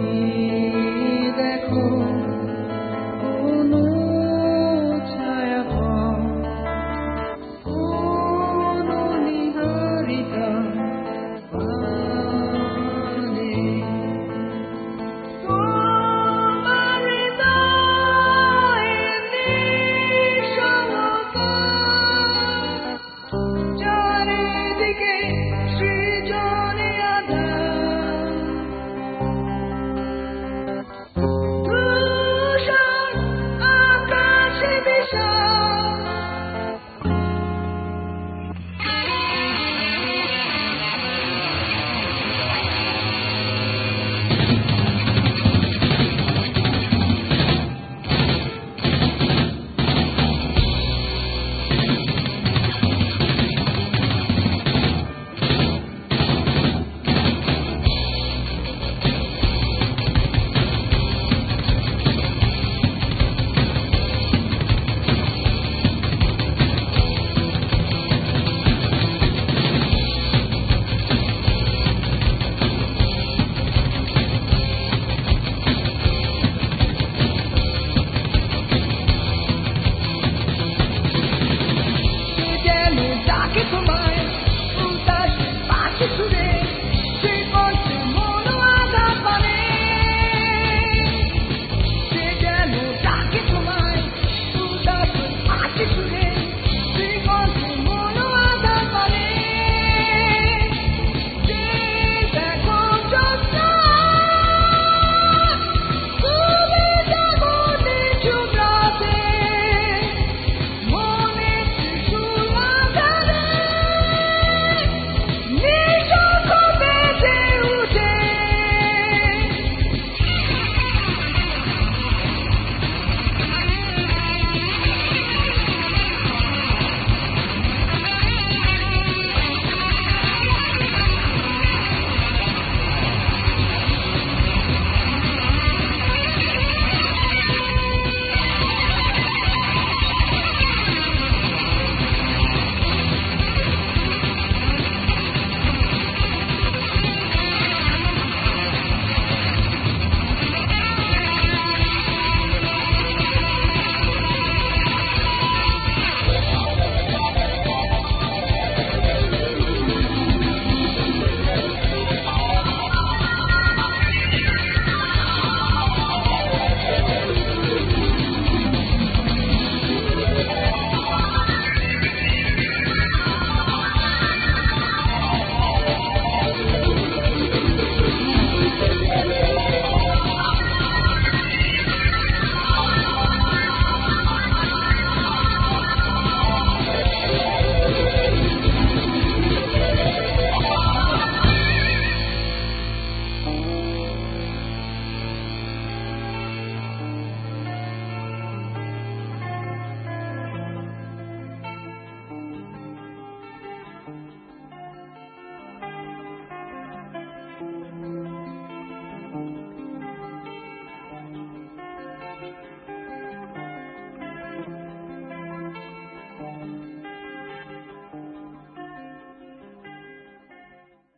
me.